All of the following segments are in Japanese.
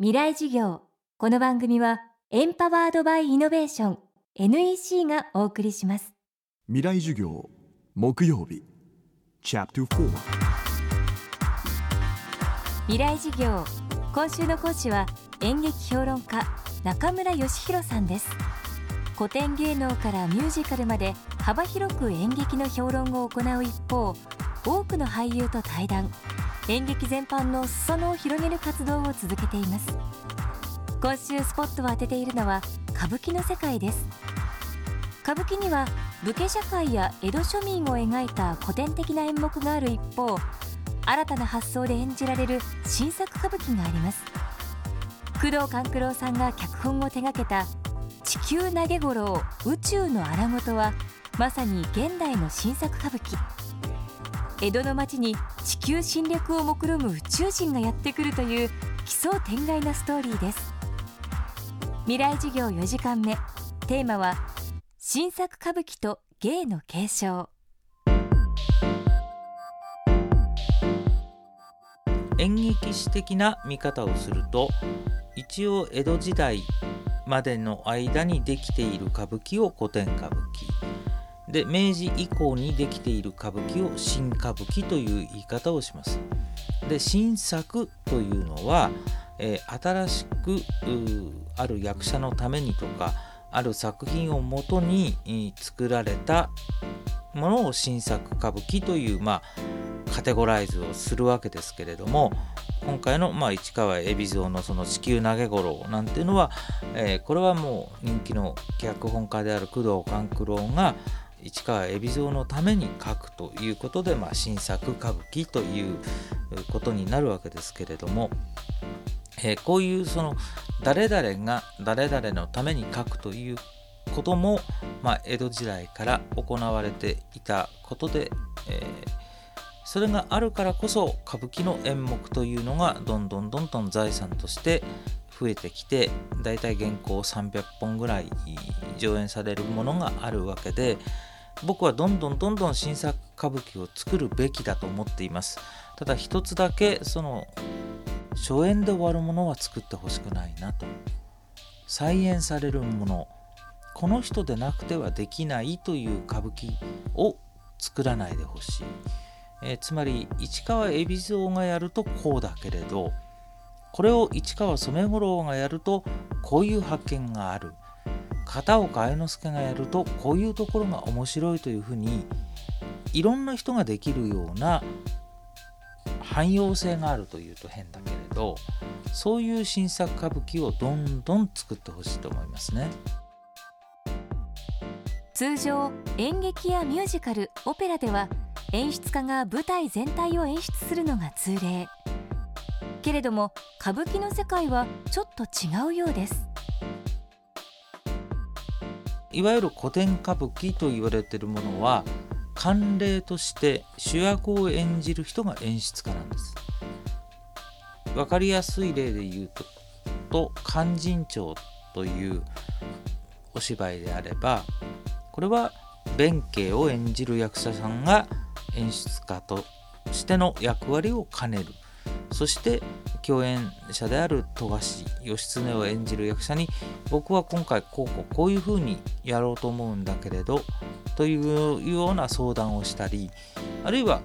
未来授業。この番組はエンパワードバイイノベーション NEC がお送りします。未来授業木曜日チャプター未来授業今週の講師は演劇評論家中村義弘さんです。古典芸能からミュージカルまで幅広く演劇の評論を行う一方多くの俳優と対談演劇全般の裾野を広げる活動を続けています。今週スポットを当てているのは歌舞伎の世界です。歌舞伎には武家社会や江戸庶民を描いた古典的な演目がある一方新たな発想で演じられる新作歌舞伎があります。工藤官九郎さんが脚本を手掛けた地球投げ五郎宇宙の荒事はまさに現代の新作歌舞伎。江戸の町に地球侵略を目論む宇宙人がやってくるという奇想天外なストーリーです。未来授業4時間目。テーマは新作歌舞伎と芸の継承。演劇史的な見方をすると一応江戸時代までの間にできている歌舞伎を古典歌舞伎。で明治以降にできている歌舞伎を新歌舞伎という言い方をします。で新作というのは、えー、新しくある役者のためにとかある作品をもとに作られたものを新作歌舞伎という、まあ、カテゴライズをするわけですけれども今回の、まあ、市川海老蔵のその地球投げ頃なんていうのは、えー、これはもう人気の脚本家である工藤官九郎が市川海老蔵のために書くということで、まあ、新作歌舞伎ということになるわけですけれども、えー、こういうその誰々が誰々のために書くということも、まあ、江戸時代から行われていたことで、えー、それがあるからこそ歌舞伎の演目というのがどんどんどんどん財産として増えてきてだいたい原稿300本ぐらい上演されるものがあるわけで僕はどんどんどんどん新作歌舞伎を作るべきだと思っています。ただ一つだけその初演で終わるものは作ってほしくないなと。再演されるもの。この人でなくてはできないという歌舞伎を作らないでほしい、えー、つまり市川海老蔵がやるとこうだけれど。これを市川染五郎がやるとこういう発見がある。片岡愛之助がやるとこういうところが面白いというふうにいろんな人ができるような汎用性があるというと変だけれどそういう新作歌舞伎をどんどん作ってほしいと思いますね。通常演劇やミュージカルオペラでは演出家が舞台全体を演出するのが通例。けれども歌舞伎の世界はちょっと違うようです。いわゆる古典歌舞伎と言われてるものは慣例として主役を演じる人が演出家なんです。分かりやすい例で言うと「と勧進帳」というお芝居であればこれは弁慶を演じる役者さんが演出家としての役割を兼ねる。そして共演者である富樫義経を演じる役者に僕は今回こうこうこういう風にやろうと思うんだけれどというような相談をしたりあるいは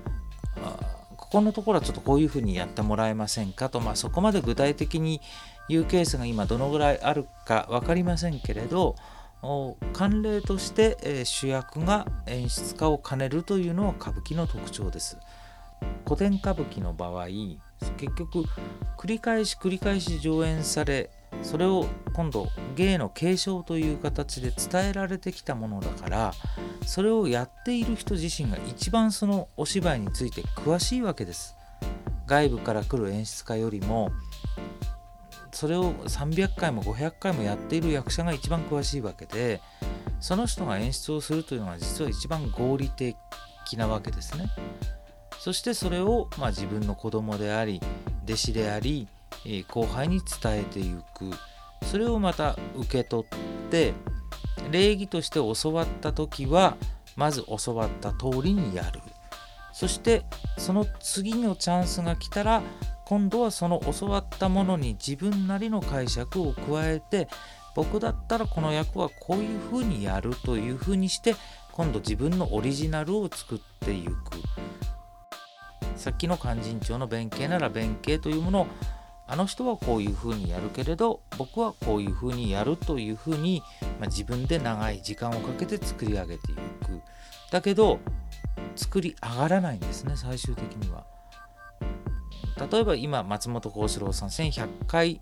ここのところはちょっとこういう風にやってもらえませんかと、まあ、そこまで具体的に言うケースが今どのぐらいあるか分かりませんけれど慣例として、え主役が演出家を兼ねるというのは歌舞伎の特徴です。古典歌舞伎の場合結局繰り返し繰り返し上演されそれを今度芸の継承という形で伝えられてきたものだからそれをやっている人自身が一番そのお芝居について詳しいわけです。外部から来る演出家よりもそれを300回も500回もやっている役者が一番詳しいわけでその人が演出をするというのは実は一番合理的なわけですね。そしてそれを、まあ、自分の子供であり弟子であり後輩に伝えていく。それをまた受け取って礼儀として教わった時はまず教わった通りにやる。そしてその次のチャンスが来たら今度はその教わったものに自分なりの解釈を加えて僕だったらこの役はこういうふうにやるというふうにして今度自分のオリジナルを作っていく。さっきの勧進帳の弁慶なら弁慶というものをあの人はこういうふうにやるけれど僕はこういうふうにやるというふうに、まあ、自分で長い時間をかけて作り上げていく。だけど作り上がらないんですね最終的には。例えば今松本幸四郎さん1100回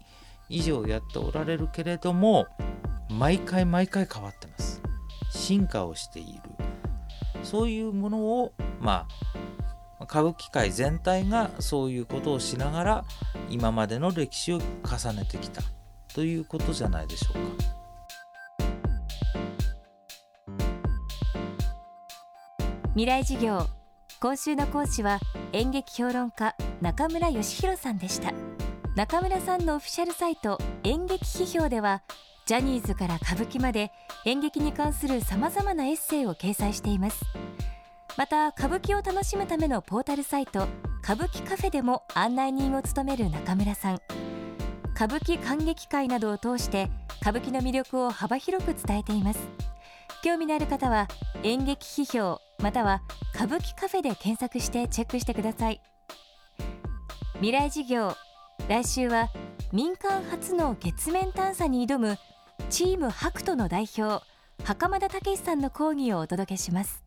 以上やっておられるけれども毎回毎回変わってます。進化をしている。そういうものをまあ歌舞伎界全体がそういうことをしながら今までの歴史を重ねてきたということじゃないでしょうか。未来授業今週の講師は演劇評論家中村義弘さんでした中村さんのオフィシャルサイト演劇批評ではジャニーズから歌舞伎まで演劇に関するさまざまなエッセイを掲載していますまた歌舞伎を楽しむためのポータルサイト歌舞伎カフェでも案内人を務める中村さん。歌舞伎観劇会などを通して歌舞伎の魅力を幅広く伝えています。興味のある方は演劇批評または歌舞伎カフェで検索してチェックしてください。未来事業来週は民間初の月面探査に挑むチームハクトの代表袴田武さんの講義をお届けします。